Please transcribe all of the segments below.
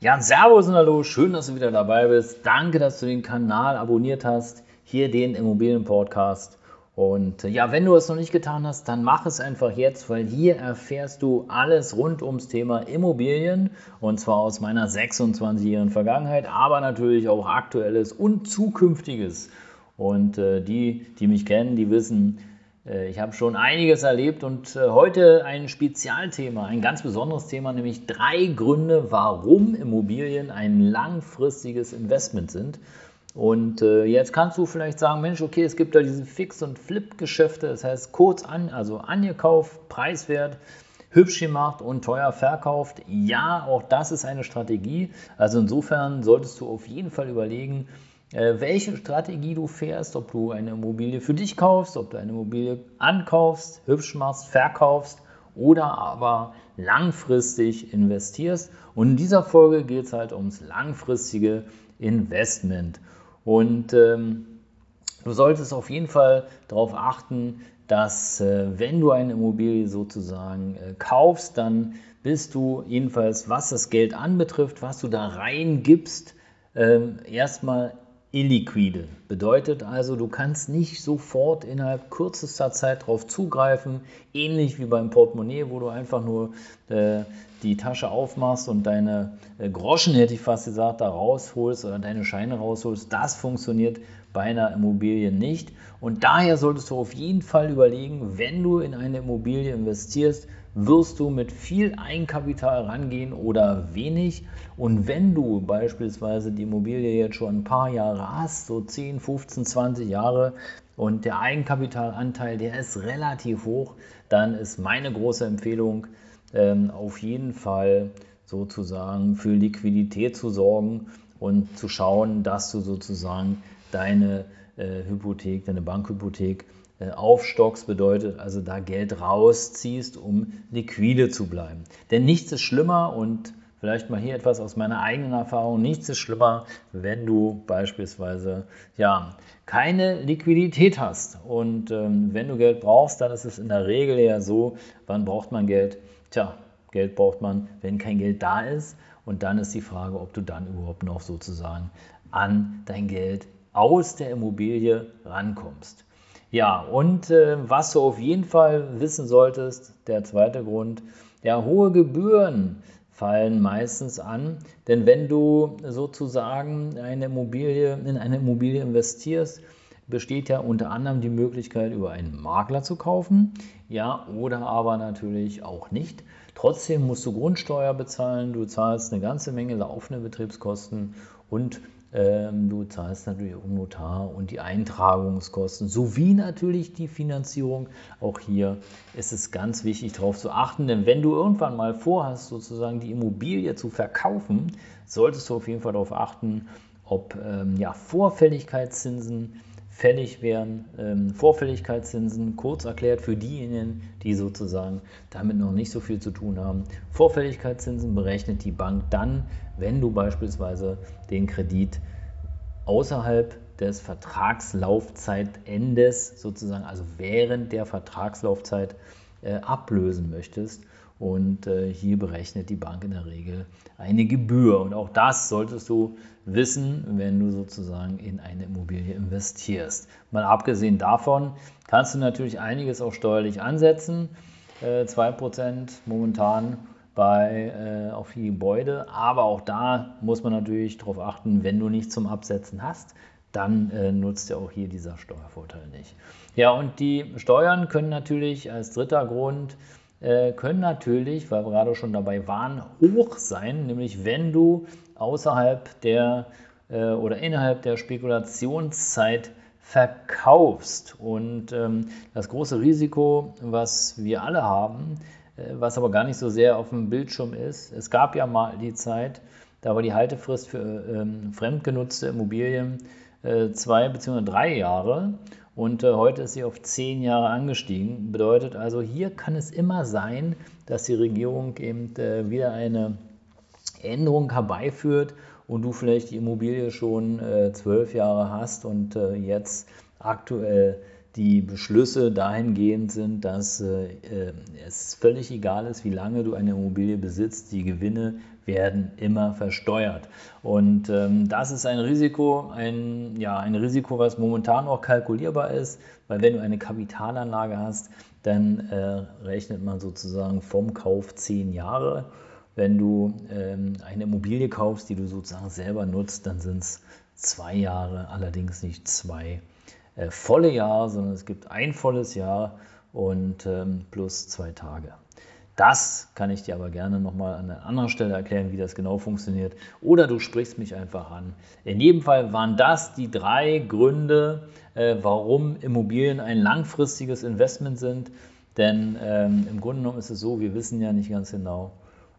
Ja, Servus und Hallo, schön, dass du wieder dabei bist. Danke, dass du den Kanal abonniert hast, hier den Immobilien-Podcast. Und äh, ja, wenn du es noch nicht getan hast, dann mach es einfach jetzt, weil hier erfährst du alles rund ums Thema Immobilien und zwar aus meiner 26-jährigen Vergangenheit, aber natürlich auch aktuelles und zukünftiges. Und äh, die, die mich kennen, die wissen, ich habe schon einiges erlebt und äh, heute ein Spezialthema, ein ganz besonderes Thema, nämlich drei Gründe, warum Immobilien ein langfristiges Investment sind. Und äh, jetzt kannst du vielleicht sagen, Mensch, okay, es gibt da diese Fix- und Flip-Geschäfte, das heißt kurz an, also angekauft, preiswert, hübsch gemacht und teuer verkauft. Ja, auch das ist eine Strategie. Also insofern solltest du auf jeden Fall überlegen, äh, welche Strategie du fährst, ob du eine Immobilie für dich kaufst, ob du eine Immobilie ankaufst, hübsch machst, verkaufst oder aber langfristig investierst. Und in dieser Folge geht es halt ums langfristige Investment. Und ähm, du solltest auf jeden Fall darauf achten, dass äh, wenn du eine Immobilie sozusagen äh, kaufst, dann bist du jedenfalls, was das Geld anbetrifft, was du da reingibst, äh, erstmal illiquide. Bedeutet also, du kannst nicht sofort innerhalb kürzester Zeit darauf zugreifen, ähnlich wie beim Portemonnaie, wo du einfach nur äh, die Tasche aufmachst und deine äh, Groschen, hätte ich fast gesagt, da rausholst oder deine Scheine rausholst. Das funktioniert bei einer Immobilie nicht. Und daher solltest du auf jeden Fall überlegen, wenn du in eine Immobilie investierst, wirst du mit viel Eigenkapital rangehen oder wenig. Und wenn du beispielsweise die Immobilie jetzt schon ein paar Jahre hast, so 10, 15, 20 Jahre, und der Eigenkapitalanteil, der ist relativ hoch, dann ist meine große Empfehlung, ähm, auf jeden Fall sozusagen für Liquidität zu sorgen und zu schauen, dass du sozusagen deine äh, Hypothek, deine Bankhypothek äh, aufstockst, bedeutet also da Geld rausziehst, um liquide zu bleiben. Denn nichts ist schlimmer und vielleicht mal hier etwas aus meiner eigenen Erfahrung, nichts ist schlimmer, wenn du beispielsweise ja keine Liquidität hast. Und ähm, wenn du Geld brauchst, dann ist es in der Regel ja so, wann braucht man Geld? Tja, Geld braucht man, wenn kein Geld da ist. Und dann ist die Frage, ob du dann überhaupt noch sozusagen an dein Geld aus der Immobilie rankommst. Ja, und äh, was du auf jeden Fall wissen solltest, der zweite Grund, ja, hohe Gebühren fallen meistens an, denn wenn du sozusagen eine Immobilie, in eine Immobilie investierst, besteht ja unter anderem die Möglichkeit, über einen Makler zu kaufen, ja, oder aber natürlich auch nicht. Trotzdem musst du Grundsteuer bezahlen, du zahlst eine ganze Menge laufende Betriebskosten und ähm, du zahlst natürlich auch Notar und die Eintragungskosten sowie natürlich die Finanzierung. Auch hier ist es ganz wichtig darauf zu achten, denn wenn du irgendwann mal vorhast, sozusagen die Immobilie zu verkaufen, solltest du auf jeden Fall darauf achten, ob ähm, ja, Vorfälligkeitszinsen fällig wären. Ähm, Vorfälligkeitszinsen, kurz erklärt für diejenigen, die sozusagen damit noch nicht so viel zu tun haben. Vorfälligkeitszinsen berechnet die Bank dann, wenn du beispielsweise den Kredit außerhalb des Vertragslaufzeitendes sozusagen, also während der Vertragslaufzeit äh, ablösen möchtest. Und äh, hier berechnet die Bank in der Regel eine Gebühr. Und auch das solltest du wissen, wenn du sozusagen in eine Immobilie investierst. Mal abgesehen davon kannst du natürlich einiges auch steuerlich ansetzen. Äh, 2% momentan bei, äh, auf die Gebäude. Aber auch da muss man natürlich darauf achten, wenn du nichts zum Absetzen hast, dann äh, nutzt ja auch hier dieser Steuervorteil nicht. Ja, und die Steuern können natürlich als dritter Grund äh, können natürlich, weil wir gerade schon dabei waren, hoch sein, nämlich wenn du außerhalb der äh, oder innerhalb der Spekulationszeit verkaufst. Und ähm, das große Risiko, was wir alle haben, äh, was aber gar nicht so sehr auf dem Bildschirm ist, es gab ja mal die Zeit, Da war die Haltefrist für ähm, fremdgenutzte Immobilien äh, zwei bzw. drei Jahre und äh, heute ist sie auf zehn Jahre angestiegen. Bedeutet also, hier kann es immer sein, dass die Regierung eben äh, wieder eine Änderung herbeiführt und du vielleicht die Immobilie schon äh, zwölf Jahre hast und äh, jetzt aktuell die Beschlüsse dahingehend sind, dass äh, äh, es völlig egal ist, wie lange du eine Immobilie besitzt, die Gewinne werden immer versteuert. Und ähm, das ist ein Risiko, ein, ja, ein Risiko, was momentan auch kalkulierbar ist, weil wenn du eine Kapitalanlage hast, dann äh, rechnet man sozusagen vom Kauf zehn Jahre. Wenn du ähm, eine Immobilie kaufst, die du sozusagen selber nutzt, dann sind es zwei Jahre, allerdings nicht zwei äh, volle Jahre, sondern es gibt ein volles Jahr und ähm, plus zwei Tage. Das kann ich dir aber gerne nochmal an einer anderen Stelle erklären, wie das genau funktioniert. Oder du sprichst mich einfach an. In jedem Fall waren das die drei Gründe, äh, warum Immobilien ein langfristiges Investment sind. Denn ähm, im Grunde genommen ist es so, wir wissen ja nicht ganz genau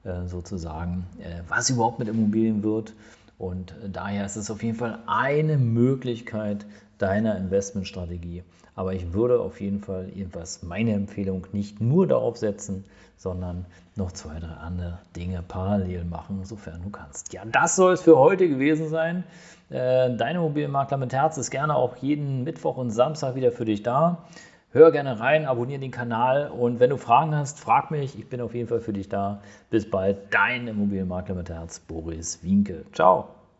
äh, sozusagen, äh, was überhaupt mit Immobilien wird. Und daher ist es auf jeden Fall eine Möglichkeit deiner Investmentstrategie. Aber ich würde auf jeden Fall jedenfalls meine Empfehlung nicht nur darauf setzen, sondern noch zwei, drei andere Dinge parallel machen, sofern du kannst. Ja, das soll es für heute gewesen sein. Äh, Dein Immobilienmakler mit Herz ist gerne auch jeden Mittwoch und Samstag wieder für dich da. Hör gerne rein, abonniere den Kanal und wenn du Fragen hast, frag mich. Ich bin auf jeden Fall für dich da. Bis bald, dein Immobilienmakler mit Herz, Boris Wienke. Ciao.